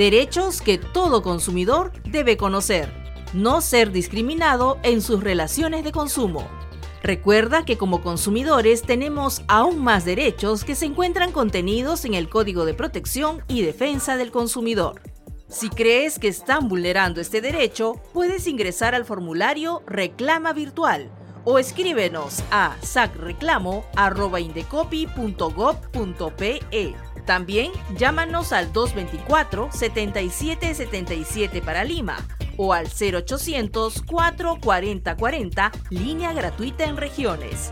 Derechos que todo consumidor debe conocer. No ser discriminado en sus relaciones de consumo. Recuerda que como consumidores tenemos aún más derechos que se encuentran contenidos en el Código de Protección y Defensa del Consumidor. Si crees que están vulnerando este derecho, puedes ingresar al formulario Reclama Virtual o escríbenos a sacreclamo.indecopy.gov.pe. También llámanos al 224-7777 para Lima o al 0800-44040, línea gratuita en regiones.